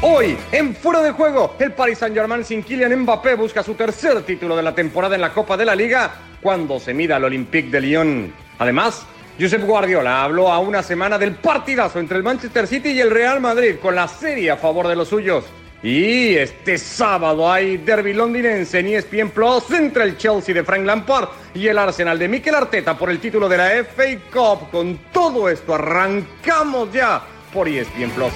Hoy, en fuera de juego, el Paris Saint-Germain sin Kylian Mbappé busca su tercer título de la temporada en la Copa de la Liga cuando se mida al Olympique de Lyon. Además, Josep Guardiola habló a una semana del partidazo entre el Manchester City y el Real Madrid con la serie a favor de los suyos. Y este sábado hay derby londinense en ESPN Plus entre el Chelsea de Frank Lampard y el Arsenal de Mikel Arteta por el título de la FA Cup. Con todo esto arrancamos ya por ESPN Plus.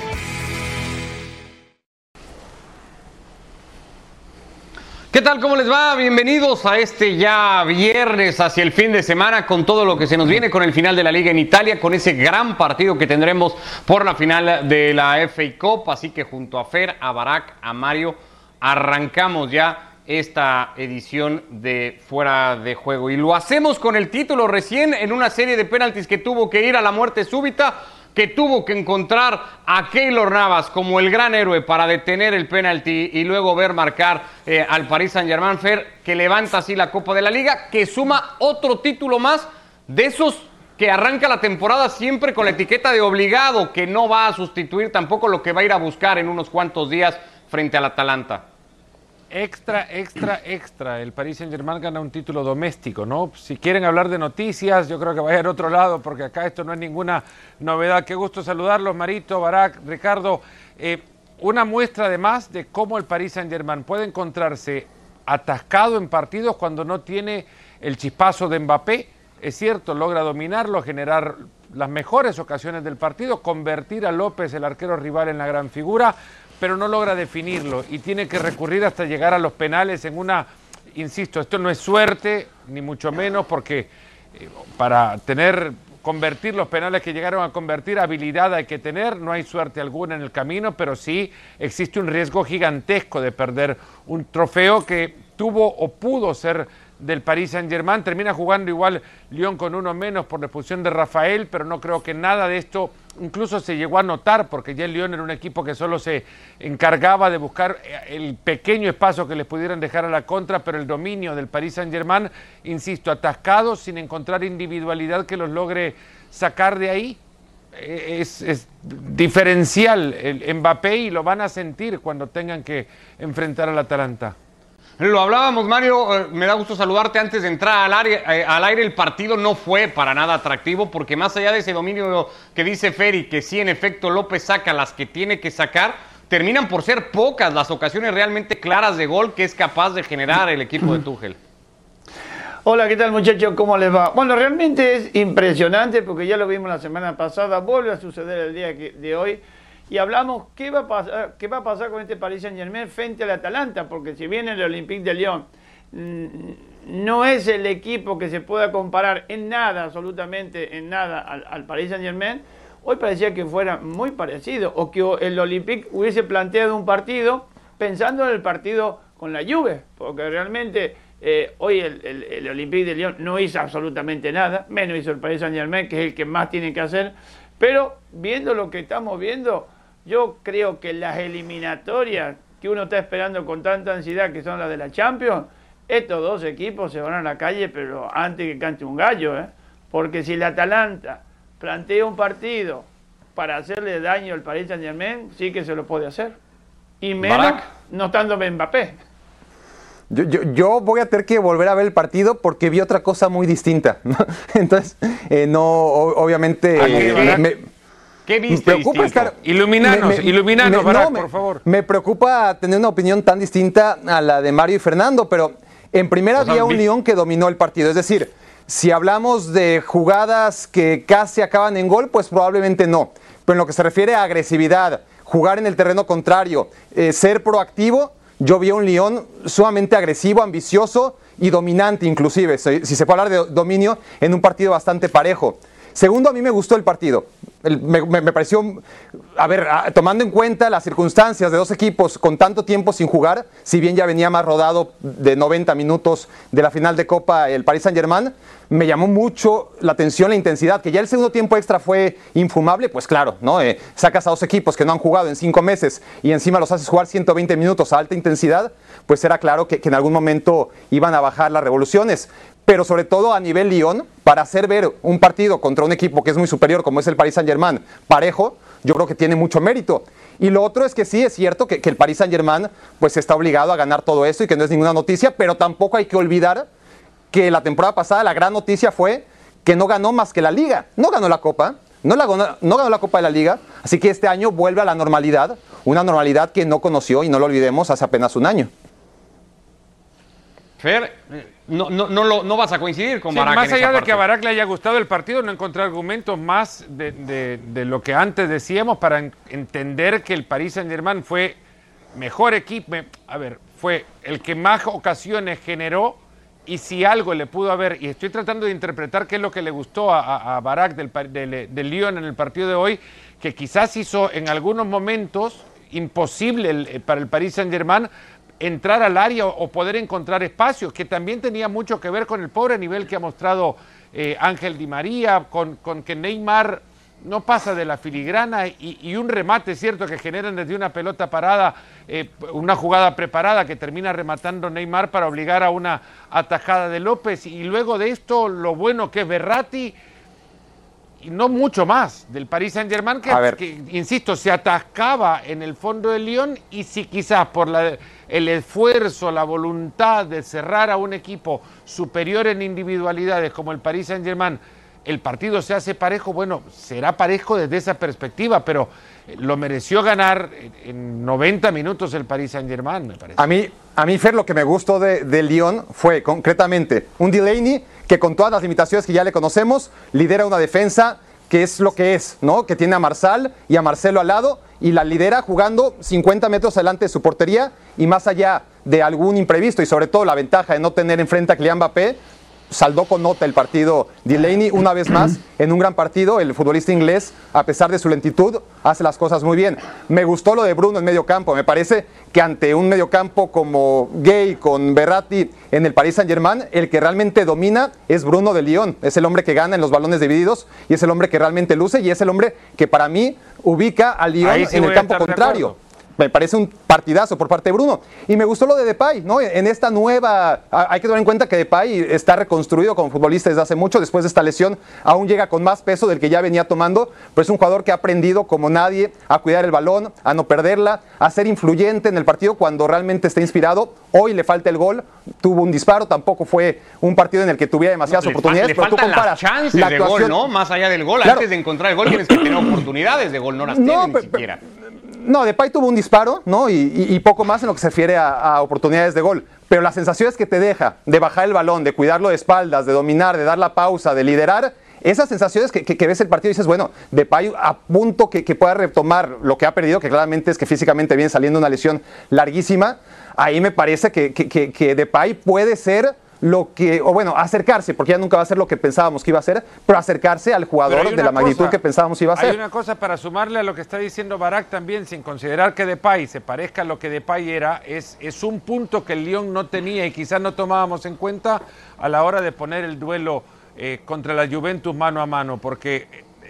¿Qué tal? ¿Cómo les va? Bienvenidos a este ya viernes hacia el fin de semana con todo lo que se nos viene con el final de la liga en Italia, con ese gran partido que tendremos por la final de la FA Cup. Así que junto a Fer, a Barak, a Mario, arrancamos ya esta edición de Fuera de Juego. Y lo hacemos con el título recién en una serie de penaltis que tuvo que ir a la muerte súbita que tuvo que encontrar a Keylor Navas como el gran héroe para detener el penalti y luego ver marcar eh, al Paris Saint-Germain. Que levanta así la Copa de la Liga, que suma otro título más de esos que arranca la temporada siempre con la etiqueta de obligado, que no va a sustituir tampoco lo que va a ir a buscar en unos cuantos días frente al Atalanta extra, extra, extra. El Paris Saint Germain gana un título doméstico, ¿no? Si quieren hablar de noticias, yo creo que vayan a otro lado, porque acá esto no es ninguna novedad. Qué gusto saludarlos, Marito, Barak, Ricardo. Eh, una muestra además de cómo el Paris Saint Germain puede encontrarse atascado en partidos cuando no tiene el chispazo de Mbappé. Es cierto, logra dominarlo, generar las mejores ocasiones del partido, convertir a López, el arquero rival, en la gran figura pero no logra definirlo y tiene que recurrir hasta llegar a los penales en una, insisto, esto no es suerte, ni mucho menos, porque eh, para tener, convertir los penales que llegaron a convertir, habilidad hay que tener, no hay suerte alguna en el camino, pero sí existe un riesgo gigantesco de perder un trofeo que tuvo o pudo ser del Paris Saint-Germain. Termina jugando igual Lyon con uno menos por la expulsión de Rafael, pero no creo que nada de esto incluso se llegó a notar, porque ya el Lyon era un equipo que solo se encargaba de buscar eh, el pequeño espacio que les pudieran dejar a la contra, pero el dominio del Paris Saint-Germain, insisto, atascado, sin encontrar individualidad que los logre sacar de ahí. Eh, es, es, diferencial el Mbappé y lo van a sentir cuando tengan que enfrentar al Atalanta. Lo hablábamos, Mario, eh, me da gusto saludarte antes de entrar al aire, eh, al aire. El partido no fue para nada atractivo porque más allá de ese dominio que dice Ferry, que sí, en efecto, López saca las que tiene que sacar, terminan por ser pocas las ocasiones realmente claras de gol que es capaz de generar el equipo de Tuchel. Hola, ¿qué tal muchachos? ¿Cómo les va? Bueno, realmente es impresionante porque ya lo vimos la semana pasada, vuelve a suceder el día de hoy y hablamos qué va a pasar, qué va a pasar con este Paris Saint Germain frente al Atalanta, porque si bien el Olympique de Lyon mm, no es el equipo que se pueda comparar en nada, absolutamente en nada al, al Paris Saint Germain, hoy parecía que fuera muy parecido, o que el Olympique hubiese planteado un partido pensando en el partido con la Juve, porque realmente eh, hoy el, el, Olympique de Lyon no hizo absolutamente nada, menos hizo el Paris Saint Germain, que es el que más tiene que hacer, pero viendo lo que estamos viendo, yo creo que las eliminatorias que uno está esperando con tanta ansiedad, que son las de la Champions, estos dos equipos se van a la calle, pero antes que cante un gallo, ¿eh? porque si el Atalanta plantea un partido para hacerle daño al Paris Saint Germain, sí que se lo puede hacer. Y menos no estando Mbappé. Yo, yo, yo, voy a tener que volver a ver el partido porque vi otra cosa muy distinta. Entonces, eh, no, obviamente. Eh, ¿Qué viste me preocupa estar, iluminanos, iluminanos, por favor. Me preocupa tener una opinión tan distinta a la de Mario y Fernando, pero en primera había un León que dominó el partido. Es decir, si hablamos de jugadas que casi acaban en gol, pues probablemente no. Pero en lo que se refiere a agresividad, jugar en el terreno contrario, eh, ser proactivo, yo vi a un León sumamente agresivo, ambicioso y dominante inclusive, si, si se puede hablar de dominio, en un partido bastante parejo. Segundo, a mí me gustó el partido. me, pareció, a ver, tomando en cuenta las circunstancias de dos equipos con tanto tiempo sin jugar, si bien ya venía más rodado de 90 minutos de la final de Copa el Paris Saint-Germain, me llamó mucho la atención, la intensidad, que ya el segundo tiempo extra fue infumable, pues claro, ¿no? Eh, sacas a dos equipos que no han jugado en cinco meses y encima los haces jugar 120 minutos a alta intensidad, pues era claro que, que en algún momento iban a bajar las revoluciones pero sobre todo a nivel Lyon, para hacer ver un partido contra un equipo que es muy superior, como es el Paris Saint-Germain, parejo, yo creo que tiene mucho mérito. Y lo otro es que sí, es cierto que, el Paris Saint Germain pues está obligado a ganar todo esto y que no es ninguna noticia, pero tampoco hay que olvidar que la temporada pasada la gran noticia fue que no ganó más que la liga, no ganó la copa, no, la, no ganó la copa de la liga, así que este año vuelve a la normalidad, una normalidad que no conoció y no lo olvidemos hace apenas un año. Fer, no, no, no, no vas a coincidir con sí, Barak. Más allá de que a Barak le haya gustado el partido, no encontré argumentos más de, de, de lo que antes decíamos para en, entender que el Paris Saint-Germain fue mejor equipo. A ver, fue el que más ocasiones generó y si algo le pudo haber, y estoy tratando de interpretar qué es lo que le gustó a, a, a Barak del, del, del, Lyon en el partido de hoy, que quizás hizo en algunos momentos imposible el, para el Paris Saint-Germain entrar al área o poder encontrar espacios, que también tenía mucho que ver con el pobre nivel que ha mostrado eh, Ángel Di María, con, con, que Neymar no pasa de la filigrana y, y, un remate, cierto, que generan desde una pelota parada, eh, una jugada preparada que termina rematando Neymar para obligar a una atajada de López. Y luego de esto, lo bueno que es Berratti, y no mucho más del Paris Saint Germain que, que, insisto, se atascaba en el fondo del Lyon y si quizás por la, el esfuerzo, la voluntad de cerrar a un equipo superior en individualidades como el Paris Saint Germain, el partido se hace parejo, bueno, será parejo desde esa perspectiva, pero lo mereció ganar en 90 minutos el Paris Saint Germain, me parece. A mí, a mí Fer, lo que me gustó de, de Lyon fue concretamente un Delaney que con todas las limitaciones que ya le conocemos, lidera una defensa que es lo que es, ¿no? Que tiene a Marsal y a Marcelo al lado y la lidera jugando 50 metros adelante de su portería y más allá de algún imprevisto y sobre todo la ventaja de no tener enfrente a Kylian Mbappé, saldó con nota el partido Delaney una vez más en un gran partido. El futbolista inglés, a pesar de su lentitud, hace las cosas muy bien. Me gustó lo de Bruno en medio campo. Me parece que ante un medio campo como Gay con Berratti en el Paris Saint Germain, el que realmente domina es Bruno de Lyon. Es el hombre que gana en los balones divididos y es el hombre que realmente luce y es el hombre que para mí ubica a Lyon sí en el campo contrario me parece un partidazo por parte de Bruno. Y me gustó lo de Depay, ¿no? En esta nueva, hay que tener en cuenta que Depay está reconstruido como futbolista desde hace mucho, después de esta lesión aún llega con más peso del que ya venía tomando, pero es un jugador que ha aprendido como nadie a cuidar el balón, a no perderla, a ser influyente en el partido cuando realmente está inspirado. Hoy le falta el gol, tuvo un disparo, tampoco fue un partido en el que tuviera demasiadas no, oportunidades, le pero tú comparas las chances la actuación... de gol, ¿no? Más allá del gol, claro. antes de encontrar el gol tienes que tener oportunidades de gol, no las no, tiene pero, ni siquiera. No, Depay tuvo un disparo, ¿no? Y, y, y, poco más en lo que se refiere a, a, oportunidades de gol. Pero las sensaciones que te deja de bajar el balón, de cuidarlo de espaldas, de dominar, de dar la pausa, de liderar, esas sensaciones que, que, que ves el partido y dices, bueno, Depay a punto que, que, pueda retomar lo que ha perdido, que claramente es que físicamente viene saliendo una lesión larguísima, ahí me parece que, que, que Depay puede ser lo que, o bueno, acercarse, porque ya nunca va a ser lo que pensábamos que iba a ser, pero acercarse al jugador de la cosa, magnitud que pensábamos iba a ser. Hay una cosa para sumarle a lo que está diciendo Barak también, sin considerar que Depay se parezca a lo que Depay era, es, es un punto que el Lyon no tenía y quizás no tomábamos en cuenta a la hora de poner el duelo eh, contra la Juventus mano a mano, porque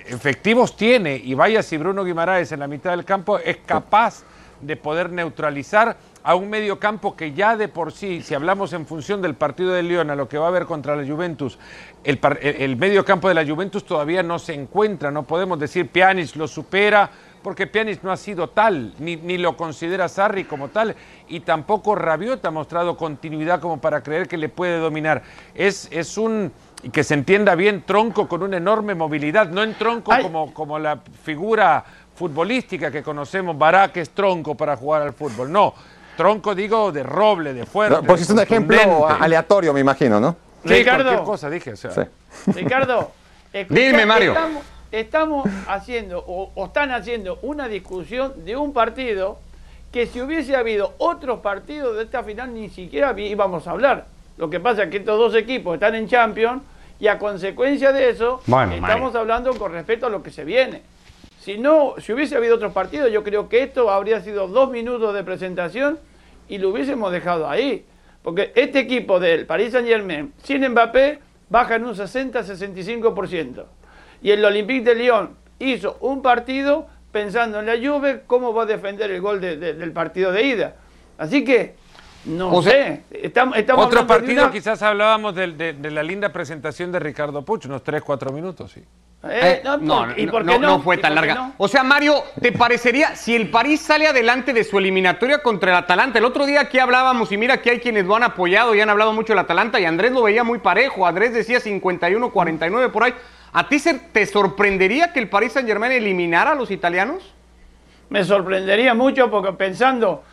efectivos tiene, y vaya si Bruno Guimaraes en la mitad del campo es capaz de poder neutralizar a un medio campo que ya de por sí, si hablamos en función del partido de León, a lo que va a haber contra la Juventus, el, el medio campo de la Juventus todavía no se encuentra, no podemos decir Pjanic lo supera, porque Pjanic no ha sido tal, ni, ni, lo considera Sarri como tal, y tampoco Rabiot ha mostrado continuidad como para creer que le puede dominar. Es, es un, y que se entienda bien, tronco con una enorme movilidad, no en tronco como, como la figura futbolística que conocemos, Barak es tronco para jugar al fútbol, no Tronco, digo, de roble, de fuerte. No, pues es un ejemplo aleatorio, me imagino, ¿no? Sí, Ricardo. cosa dije. O sea. sí. Ricardo, escucha, dime, Mario. Estamos, estamos haciendo, o, o, están haciendo, una discusión de un partido que si hubiese habido otros partidos de esta final ni siquiera íbamos a hablar. Lo que pasa es que estos dos equipos están en Champions y a consecuencia de eso bueno, estamos hablando con respecto a lo que se viene. Si no, si hubiese habido otros partidos, yo creo que esto habría sido dos minutos de presentación y lo hubiésemos dejado ahí. Porque este equipo del Paris Saint Germain, sin Mbappé, baja en un 60-65%. Y el Olympique de Lyon hizo un partido pensando en la Juve, cómo va a defender el gol de, de, del partido de ida. Así que No sé. Estamos, estamos Otro hablando de partido, una- quizás hablábamos de, de la linda presentación de Ricardo Puch, unos 3, 4 minutos, sí. Eh, Eh, no, no, ¿y no, por no, qué no fue ¿Y tan larga. no? O sea, Mario, ¿te parecería si el París sale adelante de su eliminatoria contra el Atalanta? El otro día aquí hablábamos y mira que hay quienes lo han apoyado y han hablado mucho del Atalanta y Andrés lo veía muy parejo. Andrés decía 51-49 por ahí. ¿A ti se- te sorprendería que el París Saint Germain eliminara a los italianos? Me sorprendería mucho porque pensando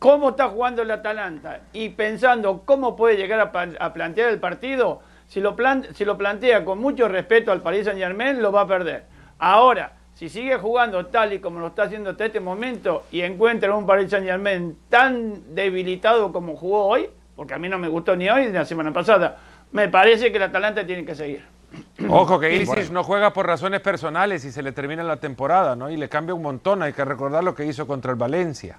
cómo está jugando el Atalanta y pensando cómo puede llegar a, plantear el partido, si lo, plan- si lo plantea con mucho respeto al Paris Saint Germain, lo va a perder. Ahora, si sigue jugando tal y como lo está haciendo hasta este momento y encuentra un Paris Saint Germain tan debilitado como jugó hoy, porque a mí no me gustó ni hoy ni la semana pasada, me parece que el Atalanta tiene que seguir. Ojo que Ilicic no juega por razones personales y se le termina la temporada, ¿no? Y le cambia un montón, hay que recordar lo que hizo contra el Valencia.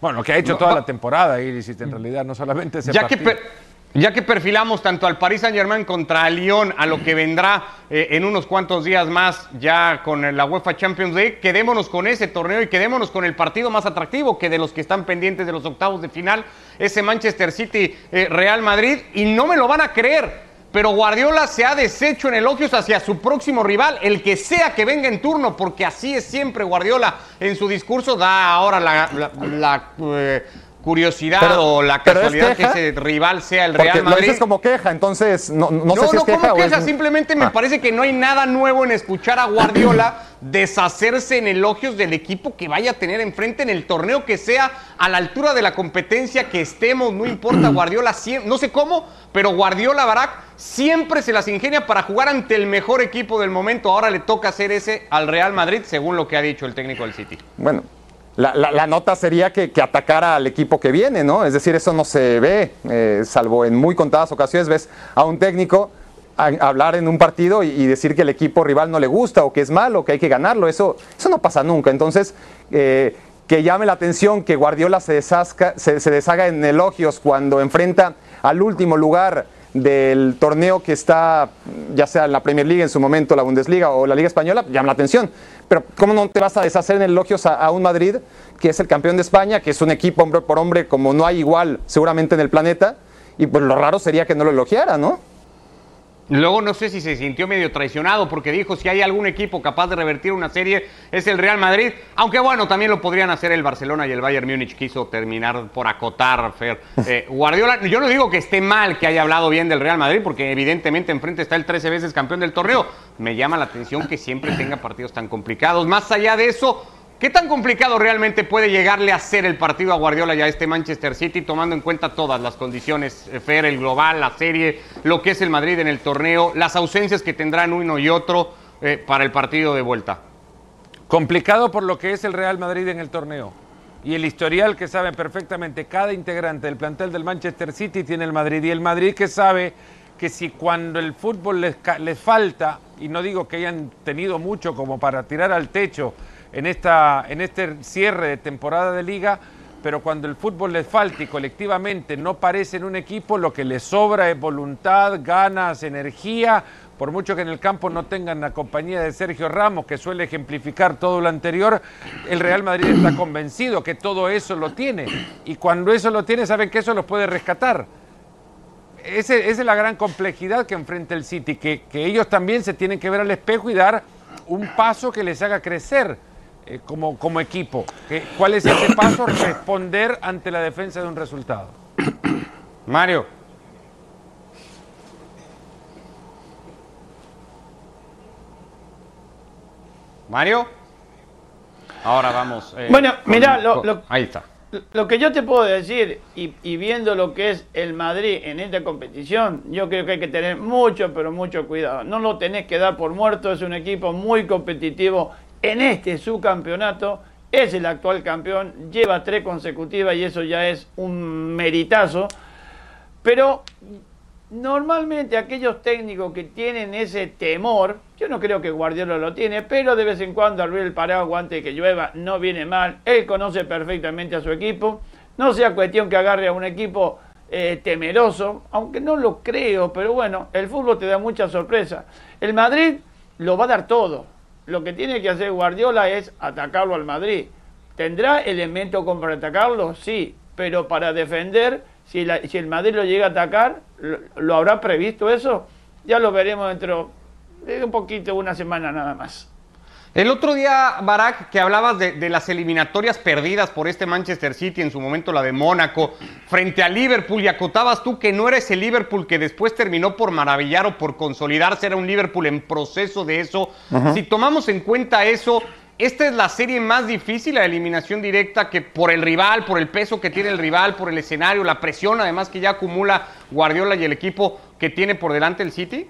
Bueno, lo que ha hecho toda la temporada Ilicic en realidad, no solamente ese Ya que, partido. per- ya que perfilamos tanto al Paris Saint Germain contra el Lyon, a lo que vendrá eh, en unos cuantos días más ya con la UEFA Champions League, quedémonos con ese torneo y quedémonos con el partido más atractivo que de los que están pendientes de los octavos de final, ese Manchester City eh, Real Madrid, y no me lo van a creer. Pero Guardiola se ha deshecho en elogios hacia su próximo rival, el que sea que venga en turno, porque así es siempre Guardiola en su discurso, da ahora la, la- eh, curiosidad Pero- o la es casualidad queja. que ese rival sea el Real lo Madrid. dices como queja, entonces no, no, No, sé si no, es queja como es- queja, simplemente me Ah. parece que no hay nada nuevo en escuchar a Guardiola deshacerse en elogios del equipo que vaya a tener enfrente en el torneo que sea a la altura de la competencia que estemos, no importa Guardiola, no sé cómo, pero Guardiola Barak siempre se las ingenia para jugar ante el mejor equipo del momento. Ahora le toca hacer ese al Real Madrid, según lo que ha dicho el técnico del City. Bueno, la, la- nota sería que, que atacara al equipo que viene, ¿no? Es decir, eso no se ve, eh, salvo en muy contadas ocasiones ves a un técnico hablar en un partido y, decir que el equipo rival no le gusta o que es malo, que hay que ganarlo. Eso, eso no pasa nunca. Entonces, eh, que llame la atención que Guardiola se, deshazca- se, se deshaga en elogios cuando enfrenta al último lugar del torneo que está, ya sea en la Premier League en su momento, la Bundesliga o la Liga Española, llama la atención. Pero ¿cómo no te vas a deshacer en elogios a, un Madrid que es el campeón de España, que es un equipo hombre por hombre como no hay igual seguramente en el planeta? Y pues lo raro sería que no lo elogiara, ¿no? Luego no sé si se sintió medio traicionado porque dijo si hay algún equipo capaz de revertir una serie es el Real Madrid, aunque bueno, también lo podrían hacer el Barcelona y el Bayern Múnich quiso terminar por acotar, Fer. Eh, Guardiola, yo no digo que esté mal que haya hablado bien del Real Madrid porque evidentemente enfrente está el 13 veces campeón del torneo. Me llama la atención que siempre tenga partidos tan complicados. Más allá de eso, ¿Qué tan complicado realmente puede llegarle a ser el partido a Guardiola y a este Manchester City, tomando en cuenta todas las condiciones, eh, Fer, el global, la serie, lo que es el Madrid en el torneo, las ausencias que tendrán uno y otro eh, para el partido de vuelta? Complicado por lo que es el Real Madrid en el torneo. Y el historial que sabe perfectamente cada integrante del plantel del Manchester City tiene el Madrid. Y el Madrid que sabe que si cuando el fútbol les, les falta, y no digo que hayan tenido mucho como para tirar al techo en, esta, en este cierre de temporada de liga, pero cuando el fútbol les falta y colectivamente no parecen un equipo, lo que les sobra es voluntad, ganas, energía, por mucho que en el campo no tengan la compañía de Sergio Ramos, que suele ejemplificar todo lo anterior, el Real Madrid está convencido que todo eso lo tiene. Y cuando eso lo tiene, saben que eso los puede rescatar. Ese- esa es la gran complejidad que enfrenta el City, que, que ellos también se tienen que ver al espejo y dar un paso que les haga crecer eh, como, como equipo. ¿Cuál es ese paso? Responder ante la defensa de un resultado. Mario. Mario. Ahora vamos. eh, Bueno, lo- con- lo- ahí está. Lo que yo te puedo decir, y, y viendo lo que es el Madrid en esta competición, yo creo que hay que tener mucho, pero mucho cuidado. No lo tenés que dar por muerto, es un equipo muy competitivo en este subcampeonato, es el actual campeón, lleva tres consecutivas y eso ya es un meritazo. Pero normalmente aquellos técnicos que tienen ese temor, yo no creo que Guardiola lo tiene, pero de vez en cuando abrir el paraguas antes de que llueva no viene mal. Él conoce perfectamente a su equipo. No sea cuestión que agarre a un equipo eh, temeroso, aunque no lo creo, pero bueno, el fútbol te da mucha sorpresa. El Madrid lo va a dar todo. Lo que tiene que hacer Guardiola es atacarlo al Madrid. ¿Tendrá elementos para atacarlo? Sí. pero para defender, si, si el Madrid lo llega a atacar, lo, habrá previsto eso? Ya lo veremos dentro de un poquito, una semana nada más. El otro día, Barak, que hablabas de, las eliminatorias perdidas por este Manchester City, en su momento la de Mónaco, frente a Liverpool, y acotabas tú que no era ese Liverpool que después terminó por maravillar o por consolidarse, era un Liverpool en proceso de eso. Si tomamos en cuenta eso, esta es la serie más difícil, la eliminación directa, que por el rival, por el peso que tiene el rival, por el escenario, la presión además que ya acumula Guardiola y el equipo que tiene por delante el City.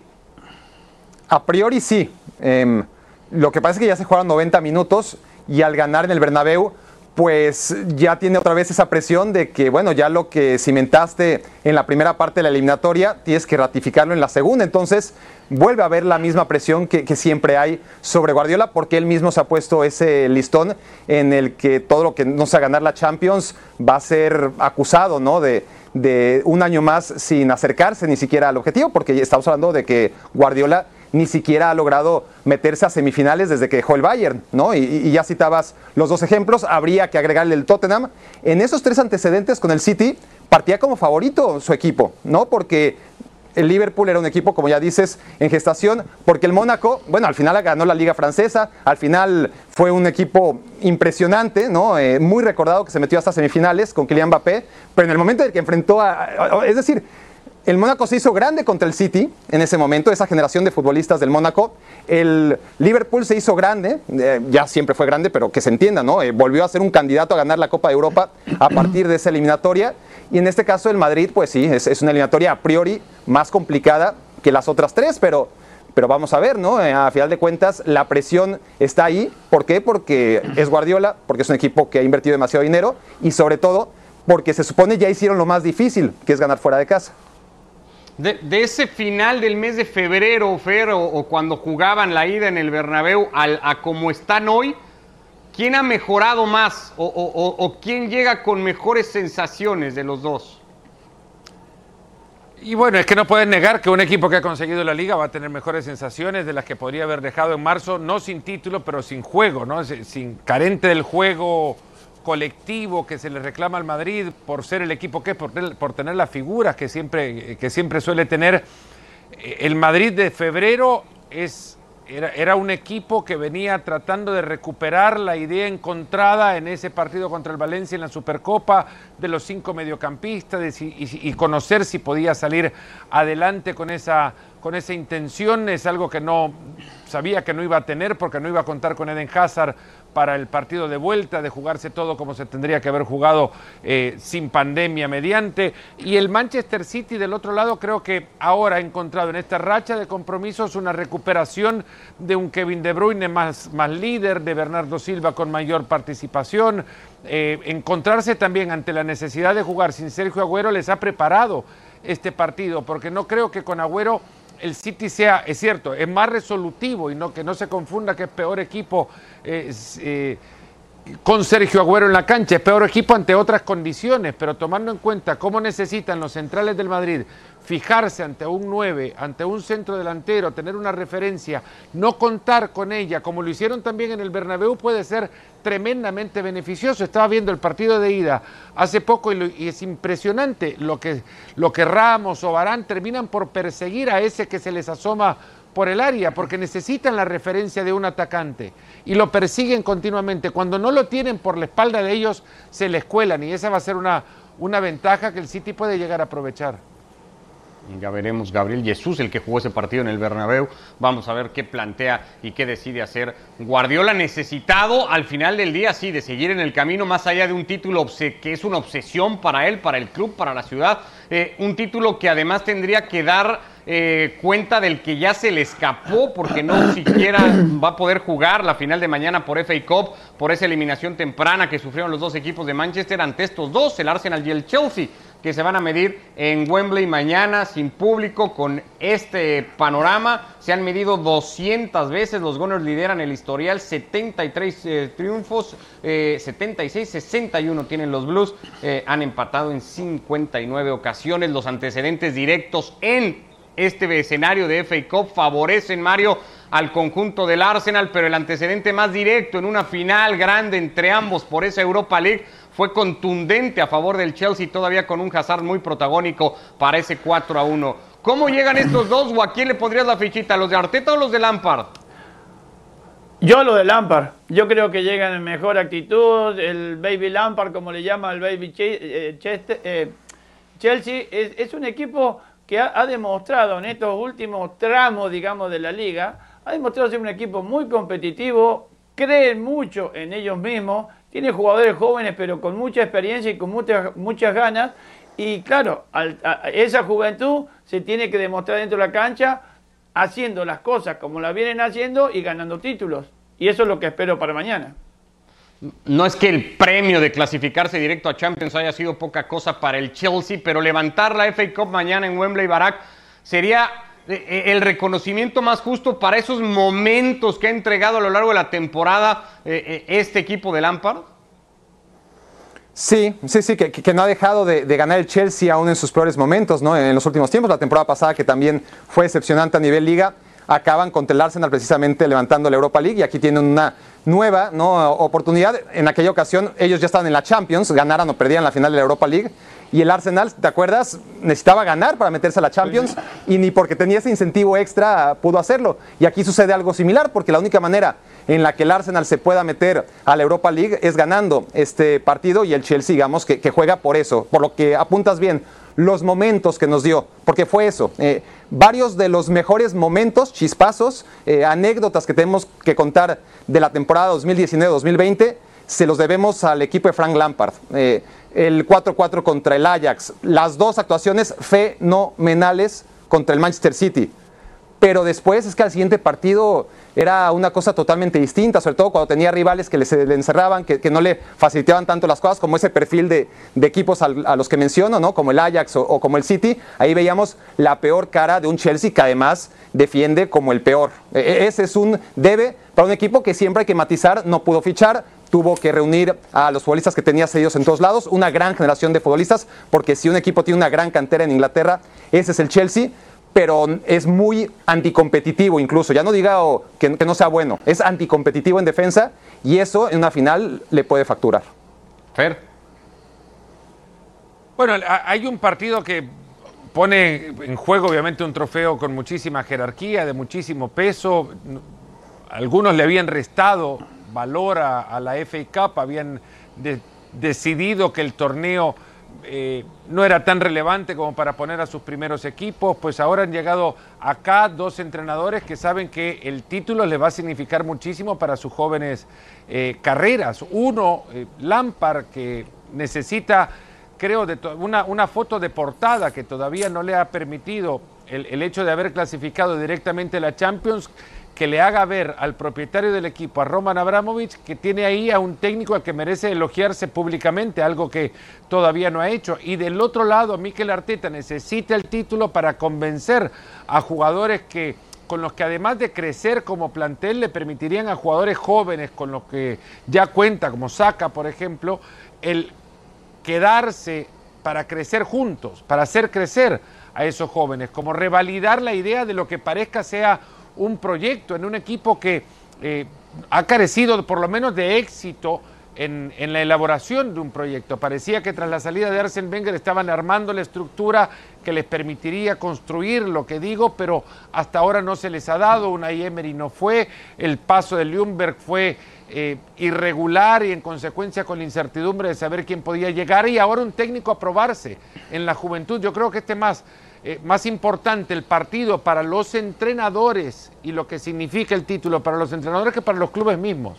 A priori sí. Em, lo que pasa es que ya se jugaron 90 minutos y al ganar en el Bernabéu, pues ya tiene otra vez esa presión de que, bueno, ya lo que cimentaste en la primera parte de la eliminatoria, tienes que ratificarlo en la segunda. Entonces, vuelve a haber la misma presión que, siempre hay sobre Guardiola, porque él mismo se ha puesto ese listón en el que todo lo que no sea ganar la Champions va a ser acusado, ¿no? De, de un año más sin acercarse ni siquiera al objetivo, porque estamos hablando de que Guardiola ni siquiera ha logrado meterse a semifinales desde que dejó el Bayern, ¿no? Y, ya citabas los dos ejemplos, habría que agregarle el Tottenham. En esos tres antecedentes con el City, partía como favorito su equipo, ¿no? Porque el Liverpool era un equipo, como ya dices, en gestación, porque el Mónaco, bueno, al final ganó la Liga Francesa, al final fue un equipo impresionante, ¿no? Eh, muy recordado que se metió hasta semifinales con Kylian Mbappé, pero en el momento en el que enfrentó a es decir, el Mónaco se hizo grande contra el City en ese momento, esa generación de futbolistas del Mónaco. El Liverpool se hizo grande, eh, ya siempre fue grande, pero que se entienda, ¿no? Eh, volvió a ser un candidato a ganar la Copa de Europa a partir de esa eliminatoria. Y en este caso el Madrid, pues sí, es, una eliminatoria a priori más complicada que las otras tres, pero, pero vamos a ver, ¿no? Eh, a final de cuentas, la presión está ahí. ¿Por qué? Porque es Guardiola, porque es un equipo que ha invertido demasiado dinero y sobre todo porque se supone ya hicieron lo más difícil, que es ganar fuera de casa. De, ese final del mes de febrero, Fer, o, cuando jugaban la ida en el Bernabéu, al, a como están hoy, ¿quién ha mejorado más o, o, quién llega con mejores sensaciones de los dos? Y bueno, es que no puedes negar que un equipo que ha conseguido la liga va a tener mejores sensaciones de las que podría haber dejado en marzo, no sin título, pero sin juego, ¿no? Sin carente del juego colectivo que se le reclama al Madrid por ser el equipo que es, por, por tener las figuras que siempre, que siempre suele tener. El Madrid de febrero es, era, era, un equipo que venía tratando de recuperar la idea encontrada en ese partido contra el Valencia en la Supercopa de los cinco mediocampistas y, y, conocer si podía salir adelante con esa, con esa intención. Es algo que no sabía que no iba a tener porque no iba a contar con Eden Hazard para el partido de vuelta, de jugarse todo como se tendría que haber jugado eh, sin pandemia mediante. Y el Manchester City del otro lado creo que ahora ha encontrado en esta racha de compromisos una recuperación de un Kevin De Bruyne más, más líder, de Bernardo Silva con mayor participación. Eh, encontrarse también ante la necesidad de jugar sin Sergio Agüero les ha preparado este partido, porque no creo que con Agüero el City sea, es cierto, es más resolutivo y no que no se confunda que es peor equipo eh, con Sergio Agüero en la cancha, es peor equipo ante otras condiciones, pero tomando en cuenta cómo necesitan los centrales del Madrid fijarse ante un 9, ante un centro delantero, tener una referencia, no contar con ella, como lo hicieron también en el Bernabéu, puede ser tremendamente beneficioso. Estaba viendo el partido de ida hace poco y, es impresionante lo que, lo que Ramos o Barán terminan por perseguir a ese que se les asoma por el área, porque necesitan la referencia de un atacante y lo persiguen continuamente. Cuando no lo tienen por la espalda de ellos, se les cuelan y esa va a ser una, una ventaja que el City puede llegar a aprovechar. Ya veremos Gabriel Jesús, el que jugó ese partido en el Bernabéu. Vamos a ver qué plantea y qué decide hacer Guardiola necesitado al final del día, sí, de seguir en el camino más allá de un título que es una obsesión para él, para el club, para la ciudad. Eh, un título que además tendría que dar eh, cuenta del que ya se le escapó porque no siquiera va a poder jugar la final de mañana por FA Cup, por esa eliminación temprana que sufrieron los dos equipos de Manchester ante estos dos, el Arsenal y el Chelsea que se van a medir en Wembley mañana sin público con este panorama. Se han medido 200 veces, los Gunners lideran el historial, 73 eh, triunfos, 76, eh, 61 tienen los Blues, eh, han empatado en 59 ocasiones, los antecedentes directos en este escenario de FA Cup favorecen, Mario, al conjunto del Arsenal, pero el antecedente más directo en una final grande entre ambos por esa Europa League fue contundente a favor del Chelsea, todavía con un Hazard muy protagónico para ese 4 a 1. ¿Cómo llegan estos dos o a quién le pondrías la fichita, los de Arteta o los de Lampard? Yo lo de Lampard, yo creo que llegan en mejor actitud, el Baby Lampard, como le llama el Baby eh, eh, Chelsea, es, un equipo que ha, demostrado en estos últimos tramos, digamos, de la liga, ha demostrado ser un equipo muy competitivo, creen mucho en ellos mismos, tiene jugadores jóvenes pero con mucha experiencia y con muchas, muchas ganas, y claro, esa juventud se tiene que demostrar dentro de la cancha haciendo las cosas como las vienen haciendo y ganando títulos. Y eso es lo que espero para mañana. No es que el premio de clasificarse directo a Champions haya sido poca cosa para el Chelsea, pero levantar la FA Cup mañana en Wembley Barak sería el reconocimiento más justo para esos momentos que ha entregado a lo largo de la temporada eh, este equipo de Lampard. Sí, sí, sí, que, no ha dejado de, ganar el Chelsea aún en sus peores momentos, ¿no? En los últimos tiempos, la temporada pasada que también fue decepcionante a nivel liga, acaban contra el Arsenal precisamente levantando la Europa League y aquí tienen una nueva ¿no? oportunidad. En aquella ocasión ellos ya estaban en la Champions, ganaran o perdían la final de la Europa League y el Arsenal, ¿te acuerdas? Necesitaba ganar para meterse a la Champions y ni porque tenía ese incentivo extra pudo hacerlo. Y aquí sucede algo similar porque la única manera en la que el Arsenal se pueda meter a la Europa League es ganando este partido y el Chelsea, digamos, que, juega por eso, por lo que apuntas bien, los momentos que nos dio, porque fue eso. Eh, varios de los mejores momentos, chispazos, eh, anécdotas que tenemos que contar de la temporada 2019-2020, se los debemos al equipo de Frank Lampard. Eh, el 4-4 contra el Ajax, las dos actuaciones fenomenales contra el Manchester City. Pero después es que al siguiente partido era una cosa totalmente distinta, sobre todo cuando tenía rivales que le, encerraban, que, no le facilitaban tanto las cosas, como ese perfil de, equipos a los que menciono, ¿no? como el Ajax o, como el City. Ahí veíamos la peor cara de un Chelsea que además defiende como el peor. E, e, ese es un debe para un equipo que siempre hay que matizar, no pudo fichar, tuvo que reunir a los futbolistas que tenía cedidos en todos lados, una gran generación de futbolistas, porque si un equipo tiene una gran cantera en Inglaterra, ese es el Chelsea pero es muy anticompetitivo incluso. Ya no diga que, no sea bueno, es anticompetitivo en defensa y eso en una final le puede facturar. Fer. Bueno, hay un partido que pone en juego obviamente un trofeo con muchísima jerarquía, de muchísimo peso. Algunos le habían restado valor a, la FA Cup, habían decidido que el torneo eh, no era tan relevante como para poner a sus primeros equipos, pues ahora han llegado acá dos entrenadores que saben que el título les va a significar muchísimo para sus jóvenes eh, carreras. Uno, eh, Lampard, que necesita, creo, de una, una, foto de portada que todavía no le ha permitido el, el hecho de haber clasificado directamente la Champions que le haga ver al propietario del equipo, a Roman Abramovich, que tiene ahí a un técnico al que merece elogiarse públicamente, algo que todavía no ha hecho. Y del otro lado, Mikel Arteta necesita el título para convencer a jugadores que con los que además de crecer como plantel le permitirían a jugadores jóvenes con los que ya cuenta, como Saca, por ejemplo, el quedarse para crecer juntos, para hacer crecer a esos jóvenes, como revalidar la idea de lo que parezca sea un proyecto, en un equipo que eh, ha carecido por lo menos de éxito en, la elaboración de un proyecto. Parecía que tras la salida de Arsene Wenger estaban armando la estructura que les permitiría construir lo que digo, pero hasta ahora no se les ha dado. Una Emery no fue, el paso de Ljungberg fue eh, irregular y en consecuencia con la incertidumbre de saber quién podía llegar y ahora un técnico a probarse en la juventud. Yo creo que este más eh, más importante el partido para los entrenadores y lo que significa el título para los entrenadores que para los clubes mismos.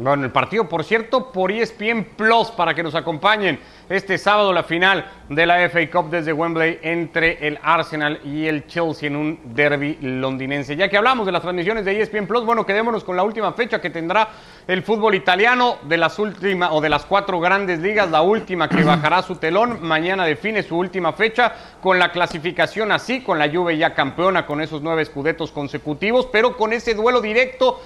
Bueno, el partido, por cierto, por ESPN Plus para que nos acompañen este sábado la final de la FA Cup desde Wembley entre el Arsenal y el Chelsea en un derby londinense. Ya que hablamos de las transmisiones de ESPN Plus, bueno, quedémonos con la última fecha que tendrá el fútbol italiano de las últimas o de las cuatro grandes ligas, la última que bajará su telón mañana define su última fecha con la clasificación así, con la Juve ya campeona con esos nueve escudetos consecutivos, pero con ese duelo directo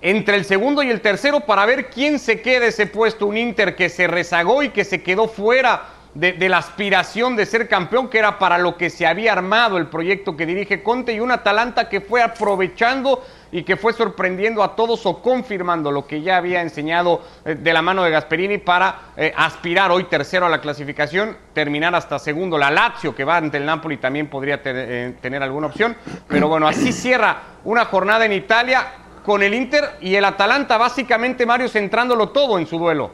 entre el segundo y el tercero para ver quién se queda ese puesto. Un Inter que se rezagó y que se quedó fuera de, la aspiración de ser campeón, que era para lo que se había armado el proyecto que dirige Conte, y un Atalanta que fue aprovechando y que fue sorprendiendo a todos o confirmando lo que ya había enseñado eh, de la mano de Gasperini para eh, aspirar hoy tercero a la clasificación, terminar hasta segundo. La Lazio, que va ante el Napoli, también podría eh, tener alguna opción, pero bueno, así cierra una jornada en Italia con el Inter y el Atalanta, básicamente Mario centrándolo todo en su duelo.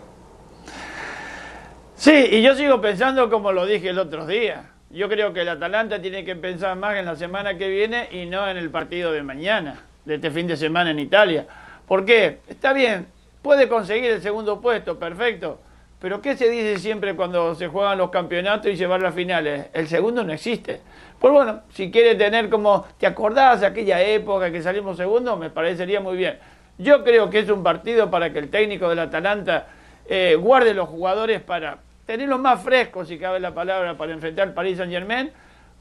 Sí, y yo sigo pensando como lo dije el otro día. Yo creo que el Atalanta tiene que pensar más en la semana que viene y no en el partido de mañana, de este fin de semana en Italia. ¿Por qué? Está bien, puede conseguir el segundo puesto, perfecto. Pero ¿qué se dice siempre cuando se juegan los campeonatos y llevar las finales? El segundo no existe. Pues bueno, si quiere tener como, ¿te acordás de aquella época que salimos segundo? Me parecería muy bien. Yo creo que es un partido para que el técnico del Atalanta eh, guarde los jugadores para tenerlos más frescos, si cabe la palabra, para enfrentar al Paris Saint Germain,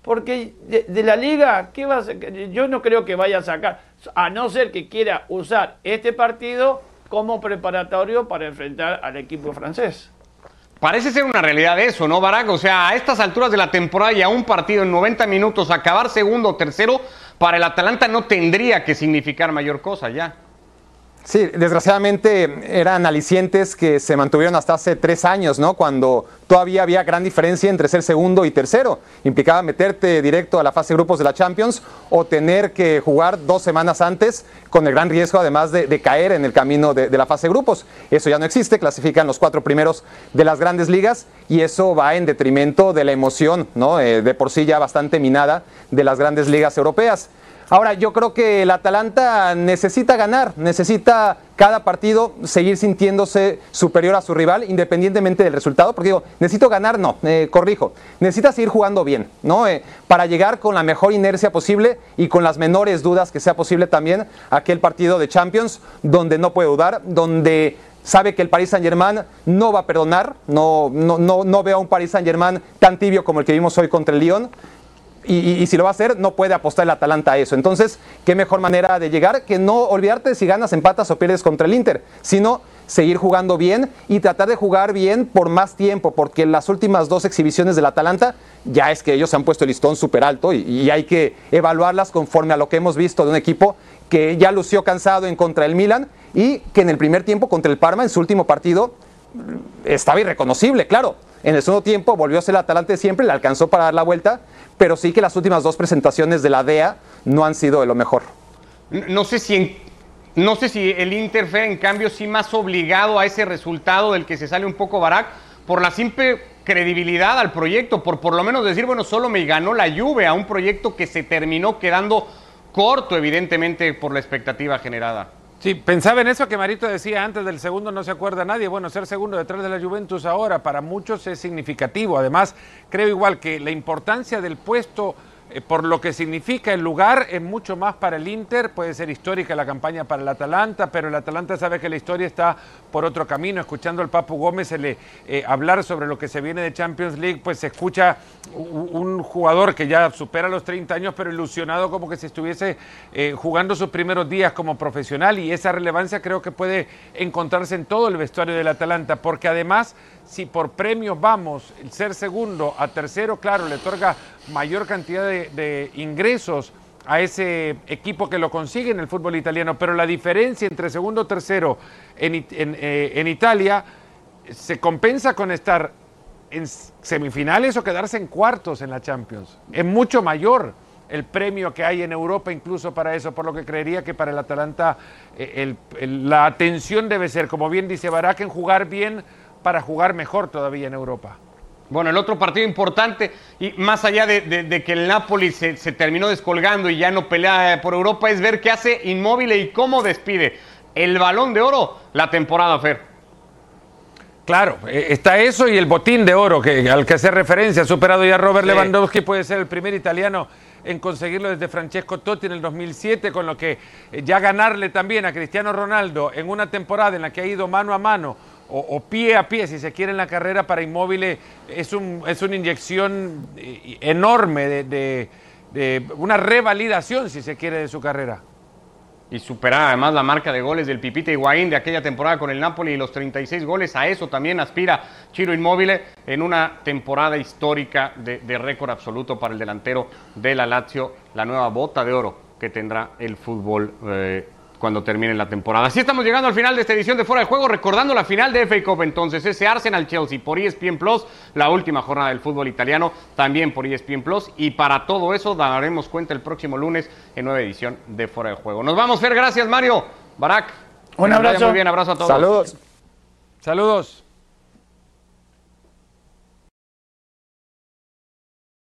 porque de, la liga, ¿qué va yo no creo que vaya a sacar, a no ser que quiera usar este partido como preparatorio para enfrentar al equipo francés. Parece ser una realidad eso, ¿no, Barack? O sea, a estas alturas de la temporada y a un partido en 90 minutos, acabar segundo o tercero, para el Atalanta no tendría que significar mayor cosa ya. Sí, desgraciadamente eran alicientes que se mantuvieron hasta hace tres años, ¿no? Cuando todavía había gran diferencia entre ser segundo y tercero. Implicaba meterte directo a la fase de grupos de la Champions o tener que jugar dos semanas antes con el gran riesgo además de, caer en el camino de, la fase de grupos. Eso ya no existe, clasifican los cuatro primeros de las grandes ligas y eso va en detrimento de la emoción, ¿no? Eh, de por sí ya bastante minada de las grandes ligas europeas. Ahora, yo creo que el Atalanta necesita ganar, necesita cada partido seguir sintiéndose superior a su rival, independientemente del resultado, porque digo, necesito ganar, no, eh, corrijo, necesita seguir jugando bien, ¿no? Eh, para llegar con la mejor inercia posible y con las menores dudas que sea posible también aquel partido de Champions, donde no puede dudar, donde sabe que el Paris Saint Germain no va a perdonar, no, no, no, no veo a un Paris Saint Germain tan tibio como el que vimos hoy contra el Lyon, y, si lo va a hacer, no puede apostar el Atalanta a eso. Entonces, qué mejor manera de llegar que no olvidarte si ganas, empatas o pierdes contra el Inter, sino seguir jugando bien y tratar de jugar bien por más tiempo, porque las últimas dos exhibiciones del Atalanta ya es que ellos han puesto el listón súper alto y, hay que evaluarlas conforme a lo que hemos visto de un equipo que ya lució cansado en contra el Milan y que en el primer tiempo contra el Parma, en su último partido, estaba irreconocible, claro. En el segundo tiempo volvió a ser el Atalante siempre, le alcanzó para dar la vuelta, pero sí que las últimas dos presentaciones de la DEA no han sido de lo mejor. No sé si, no sé si el Inter fue en cambio sí más obligado a ese resultado del que se sale un poco Barak por la simple credibilidad al proyecto, por por lo menos decir, bueno, solo me ganó la lluvia a un proyecto que se terminó quedando corto, evidentemente, por la expectativa generada. Sí, pensaba en eso que Marito decía antes del segundo, no se acuerda nadie. Bueno, ser segundo detrás de la Juventus ahora para muchos es significativo. Además, creo igual que la importancia del puesto por lo que significa el lugar, es mucho más para el Inter, puede ser histórica la campaña para el Atalanta, pero el Atalanta sabe que la historia está por otro camino. Escuchando al Papu Gómez eh, hablar sobre lo que se viene de Champions League, pues se escucha un, jugador que ya supera los 30 años, pero ilusionado como que si estuviese eh, jugando sus primeros días como profesional y esa relevancia creo que puede encontrarse en todo el vestuario del Atalanta, porque además si por premios vamos, el ser segundo a tercero, claro, le otorga mayor cantidad de, ingresos a ese equipo que lo consigue en el fútbol italiano, pero la diferencia entre segundo y tercero en, eh, en, Italia se compensa con estar en semifinales o quedarse en cuartos en la Champions. Es mucho mayor el premio que hay en Europa incluso para eso, por lo que creería que para el Atalanta eh, la atención debe ser, como bien dice Barak, en jugar bien para jugar mejor todavía en Europa. Bueno, el otro partido importante, y más allá de, que el Napoli se, terminó descolgando y ya no pelea por Europa, es ver qué hace Inmóvil y cómo despide el balón de oro la temporada, Fer. Claro, eh, está eso y el botín de oro que, al que hace referencia, ha superado ya Robert Lewandowski, puede ser el primer italiano en conseguirlo desde Francesco Totti en el 2007, con lo que eh, ya ganarle también a Cristiano Ronaldo en una temporada en la que ha ido mano a mano o, pie a pie, si se quiere, en la carrera para Inmóvil, es, un, es una inyección eh, enorme de, una revalidación, si se quiere, de su carrera. y superar además la marca de goles del Pipita Higuaín de aquella temporada con el Napoli y los 36 goles. A eso también aspira Chiro Inmóvil en una temporada histórica de, de récord absoluto para el delantero de la Lazio, la nueva bota de oro que tendrá el fútbol. Eh, cuando termine la temporada. Así estamos llegando al final de esta edición de Fuera de Juego, recordando la final de FA Cup entonces, ese Arsenal-Chelsea por ESPN Plus, la última jornada del fútbol italiano, también por ESPN Plus, y para todo eso daremos cuenta el próximo lunes en nueva edición de Fuera de Juego. Nos vamos, Fer, gracias Mario, Barak. Un abrazo. Muy bien, abrazo a todos. Saludos. Saludos.